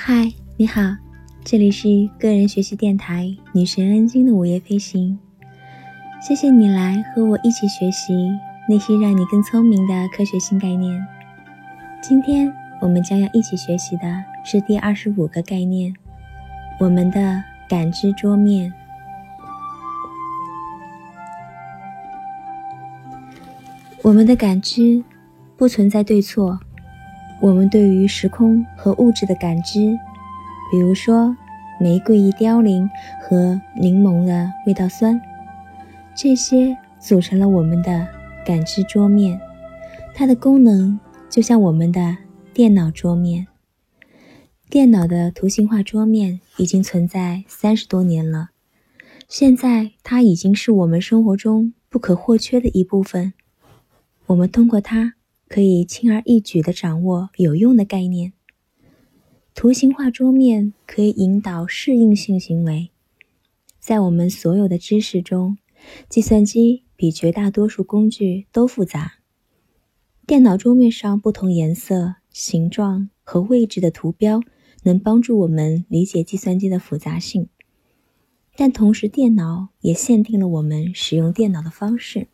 嗨，你好，这里是个人学习电台女神恩晶的午夜飞行。谢谢你来和我一起学习那些让你更聪明的科学新概念。今天我们将要一起学习的是第二十五个概念：我们的感知桌面。我们的感知不存在对错。我们对于时空和物质的感知，比如说玫瑰一凋零和柠檬的味道酸，这些组成了我们的感知桌面。它的功能就像我们的电脑桌面。电脑的图形化桌面已经存在三十多年了，现在它已经是我们生活中不可或缺的一部分。我们通过它。可以轻而易举地掌握有用的概念。图形化桌面可以引导适应性行为。在我们所有的知识中，计算机比绝大多数工具都复杂。电脑桌面上不同颜色、形状和位置的图标能帮助我们理解计算机的复杂性，但同时，电脑也限定了我们使用电脑的方式，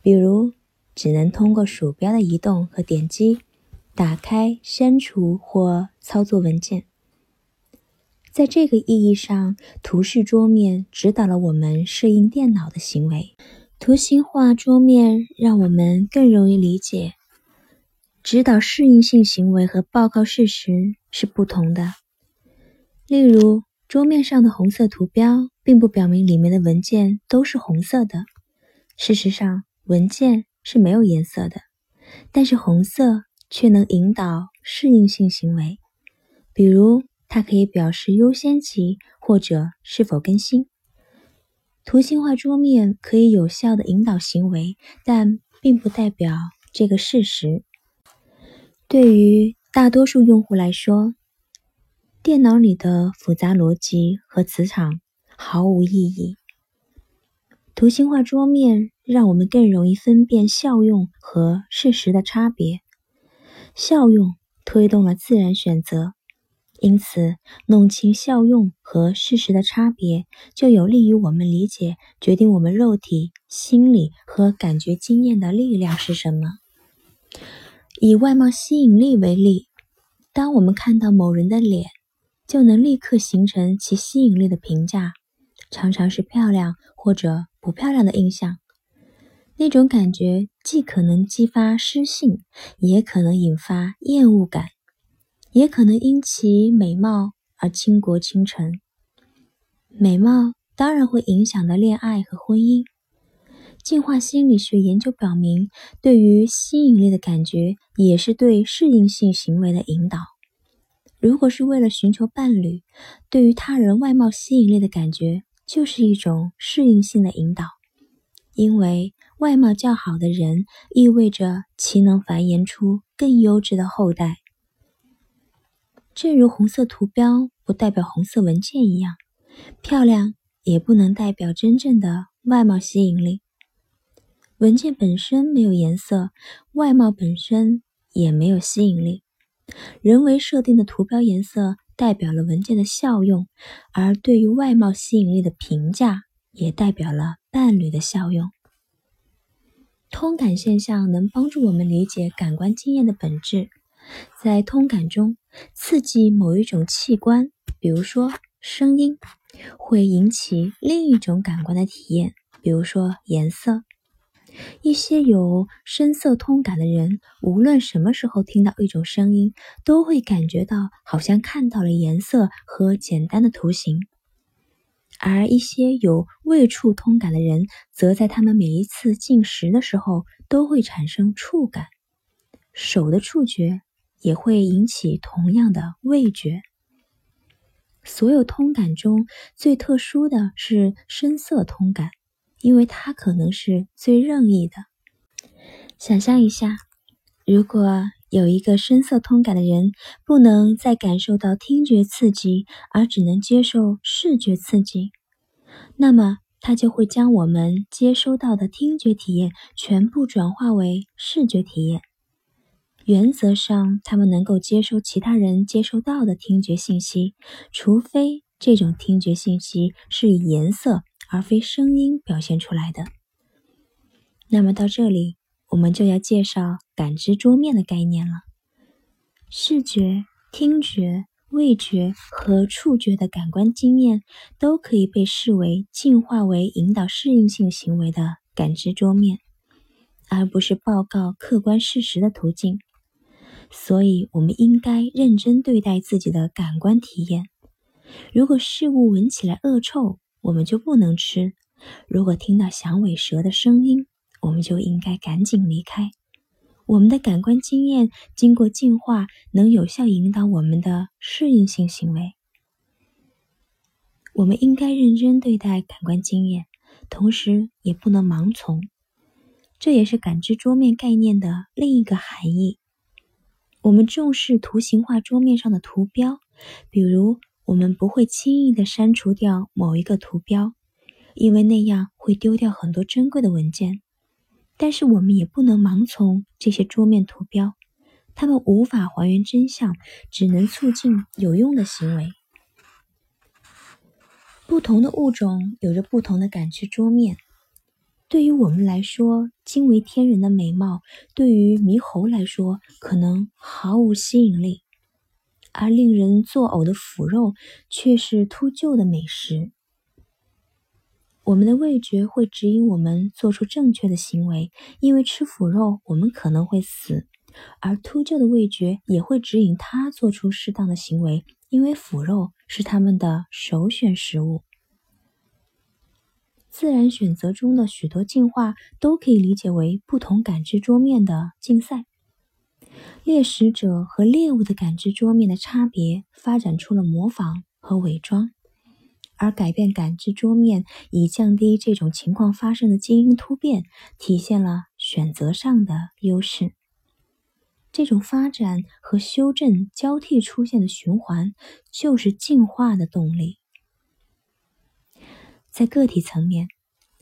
比如。只能通过鼠标的移动和点击打开、删除或操作文件。在这个意义上，图示桌面指导了我们适应电脑的行为。图形化桌面让我们更容易理解。指导适应性行为和报告事实是不同的。例如，桌面上的红色图标并不表明里面的文件都是红色的。事实上，文件。是没有颜色的，但是红色却能引导适应性行为，比如它可以表示优先级或者是否更新。图形化桌面可以有效的引导行为，但并不代表这个事实。对于大多数用户来说，电脑里的复杂逻辑和磁场毫无意义。图形化桌面让我们更容易分辨效用和事实的差别。效用推动了自然选择，因此弄清效用和事实的差别，就有利于我们理解决定我们肉体、心理和感觉经验的力量是什么。以外貌吸引力为例，当我们看到某人的脸，就能立刻形成其吸引力的评价，常常是漂亮或者。不漂亮的印象，那种感觉既可能激发失性，也可能引发厌恶感，也可能因其美貌而倾国倾城。美貌当然会影响到恋爱和婚姻。进化心理学研究表明，对于吸引力的感觉也是对适应性行为的引导。如果是为了寻求伴侣，对于他人外貌吸引力的感觉。就是一种适应性的引导，因为外貌较好的人意味着其能繁衍出更优质的后代。正如红色图标不代表红色文件一样，漂亮也不能代表真正的外貌吸引力。文件本身没有颜色，外貌本身也没有吸引力。人为设定的图标颜色。代表了文件的效用，而对于外貌吸引力的评价也代表了伴侣的效用。通感现象能帮助我们理解感官经验的本质。在通感中，刺激某一种器官，比如说声音，会引起另一种感官的体验，比如说颜色。一些有声色通感的人，无论什么时候听到一种声音，都会感觉到好像看到了颜色和简单的图形；而一些有味触通感的人，则在他们每一次进食的时候都会产生触感。手的触觉也会引起同样的味觉。所有通感中最特殊的是声色通感。因为它可能是最任意的。想象一下，如果有一个声色通感的人，不能再感受到听觉刺激，而只能接受视觉刺激，那么他就会将我们接收到的听觉体验全部转化为视觉体验。原则上，他们能够接收其他人接收到的听觉信息，除非这种听觉信息是以颜色而非声音表现出来的。那么到这里，我们就要介绍感知桌面的概念了。视觉、听觉、味觉和触觉的感官经验都可以被视为进化为引导适应性行为的感知桌面，而不是报告客观事实的途径。所以，我们应该认真对待自己的感官体验。如果事物闻起来恶臭，我们就不能吃；如果听到响尾蛇的声音，我们就应该赶紧离开。我们的感官经验经过进化，能有效引导我们的适应性行为。我们应该认真对待感官经验，同时也不能盲从。这也是感知桌面概念的另一个含义。我们重视图形化桌面上的图标，比如我们不会轻易的删除掉某一个图标，因为那样会丢掉很多珍贵的文件。但是我们也不能盲从这些桌面图标，它们无法还原真相，只能促进有用的行为。不同的物种有着不同的感知桌面。对于我们来说，惊为天人的美貌，对于猕猴来说可能毫无吸引力，而令人作呕的腐肉却是秃鹫的美食。我们的味觉会指引我们做出正确的行为，因为吃腐肉我们可能会死；而秃鹫的味觉也会指引它做出适当的行为，因为腐肉是它们的首选食物。自然选择中的许多进化都可以理解为不同感知桌面的竞赛。猎食者和猎物的感知桌面的差别，发展出了模仿和伪装，而改变感知桌面以降低这种情况发生的基因突变，体现了选择上的优势。这种发展和修正交替出现的循环，就是进化的动力。在个体层面，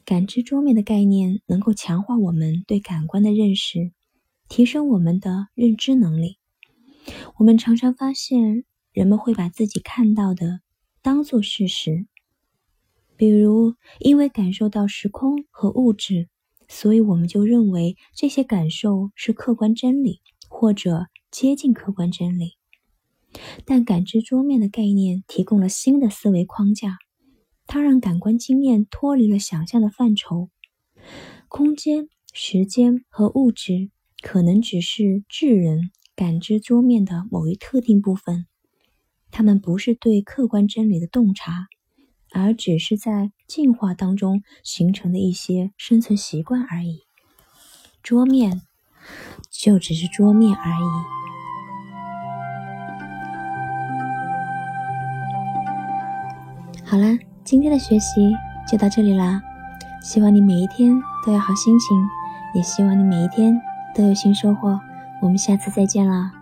感知桌面的概念能够强化我们对感官的认识，提升我们的认知能力。我们常常发现，人们会把自己看到的当作事实，比如因为感受到时空和物质，所以我们就认为这些感受是客观真理，或者接近客观真理。但感知桌面的概念提供了新的思维框架。它让感官经验脱离了想象的范畴，空间、时间和物质可能只是智人感知桌面的某一特定部分，他们不是对客观真理的洞察，而只是在进化当中形成的一些生存习惯而已。桌面就只是桌面而已。好啦。今天的学习就到这里啦，希望你每一天都有好心情，也希望你每一天都有新收获。我们下次再见啦。